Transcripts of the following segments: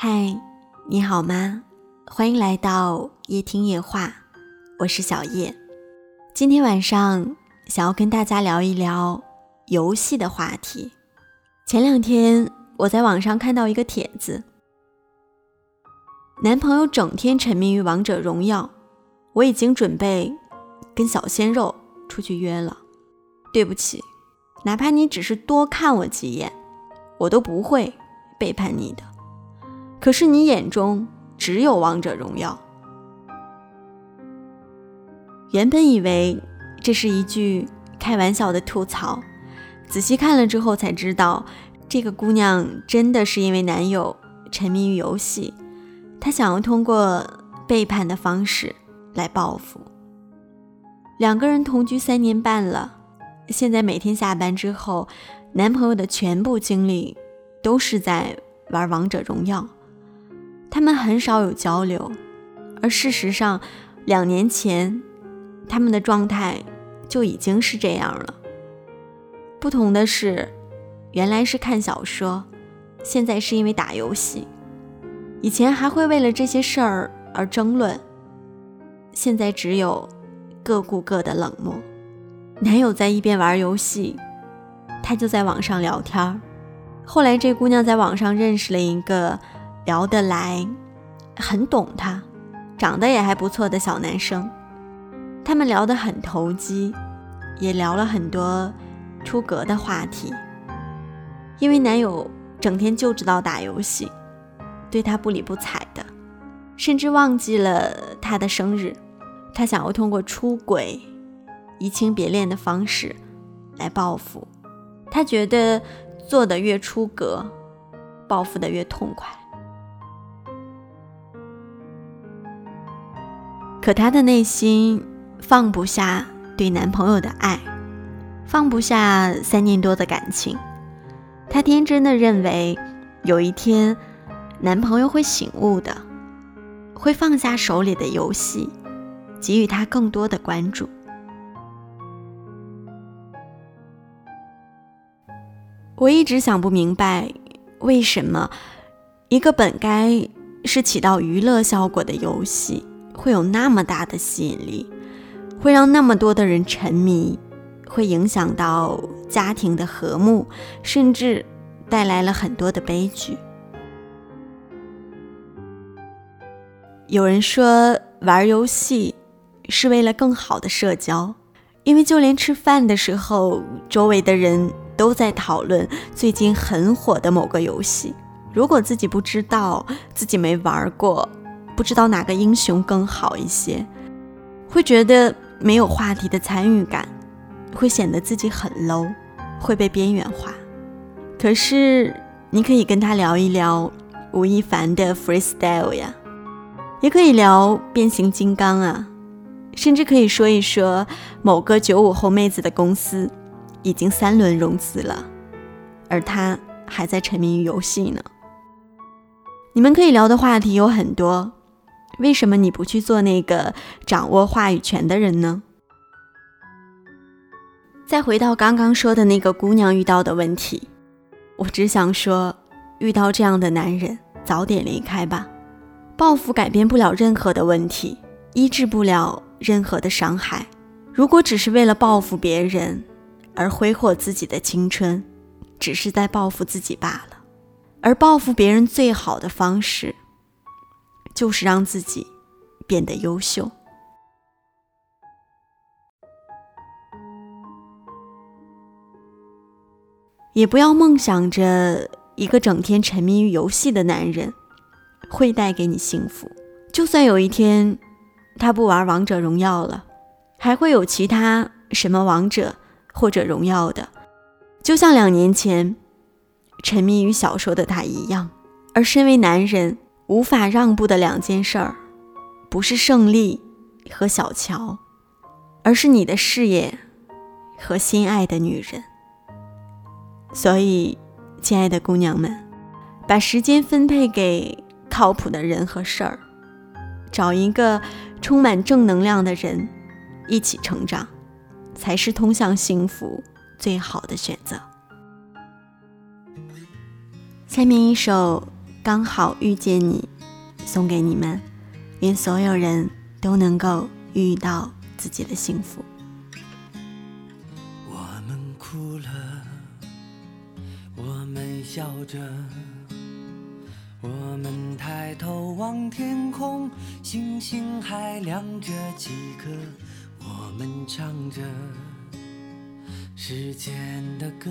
嗨，你好吗？欢迎来到夜听夜话，我是小叶。今天晚上想要跟大家聊一聊游戏的话题。前两天我在网上看到一个帖子，男朋友整天沉迷于王者荣耀，我已经准备跟小鲜肉出去约了。对不起，哪怕你只是多看我几眼，我都不会背叛你的。可是你眼中只有王者荣耀。原本以为这是一句开玩笑的吐槽，仔细看了之后才知道，这个姑娘真的是因为男友沉迷于游戏，她想要通过背叛的方式来报复。两个人同居三年半了。现在每天下班之后，男朋友的全部精力都是在玩王者荣耀，他们很少有交流。而事实上，两年前他们的状态就已经是这样了。不同的是，原来是看小说，现在是因为打游戏。以前还会为了这些事儿而争论，现在只有各顾各的冷漠。男友在一边玩游戏，他就在网上聊天后来这姑娘在网上认识了一个聊得来、很懂他、长得也还不错的小男生，他们聊得很投机，也聊了很多出格的话题。因为男友整天就知道打游戏，对她不理不睬的，甚至忘记了她的生日，他想要通过出轨。移情别恋的方式来报复，他觉得做的越出格，报复的越痛快。可她的内心放不下对男朋友的爱，放不下三年多的感情。她天真的认为，有一天男朋友会醒悟的，会放下手里的游戏，给予她更多的关注。我一直想不明白，为什么一个本该是起到娱乐效果的游戏，会有那么大的吸引力，会让那么多的人沉迷，会影响到家庭的和睦，甚至带来了很多的悲剧。有人说玩游戏是为了更好的社交，因为就连吃饭的时候，周围的人。都在讨论最近很火的某个游戏。如果自己不知道，自己没玩过，不知道哪个英雄更好一些，会觉得没有话题的参与感，会显得自己很 low，会被边缘化。可是你可以跟他聊一聊吴亦凡的 freestyle 呀，也可以聊变形金刚啊，甚至可以说一说某个九五后妹子的公司。已经三轮融资了，而他还在沉迷于游戏呢。你们可以聊的话题有很多，为什么你不去做那个掌握话语权的人呢？再回到刚刚说的那个姑娘遇到的问题，我只想说，遇到这样的男人，早点离开吧。报复改变不了任何的问题，医治不了任何的伤害。如果只是为了报复别人，而挥霍自己的青春，只是在报复自己罢了。而报复别人最好的方式，就是让自己变得优秀。也不要梦想着一个整天沉迷于游戏的男人会带给你幸福。就算有一天他不玩王者荣耀了，还会有其他什么王者。或者荣耀的，就像两年前沉迷于小说的他一样。而身为男人无法让步的两件事儿，不是胜利和小乔，而是你的事业和心爱的女人。所以，亲爱的姑娘们，把时间分配给靠谱的人和事儿，找一个充满正能量的人，一起成长。才是通向幸福最好的选择。下面一首刚好遇见你，送给你们，愿所有人都能够遇到自己的幸福。我们哭了，我们笑着，我们抬头望天空，星星还亮着几颗，我们唱着时间的歌。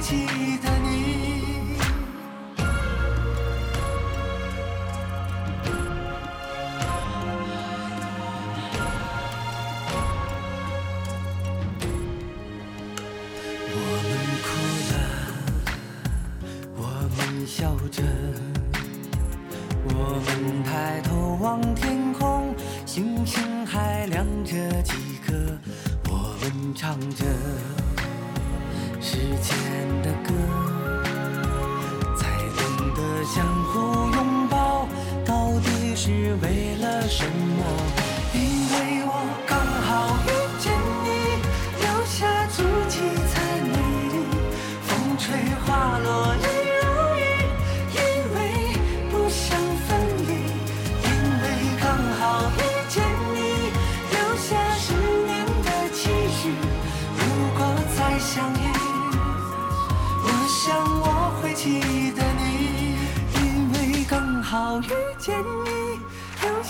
记得你。我们哭了，我们笑着，我们抬头望天空，星星还亮着几颗，我们唱着之间的歌，才懂得相互拥抱，到底是为了什么？因为我刚好遇见你，留下足迹才美丽。风吹花落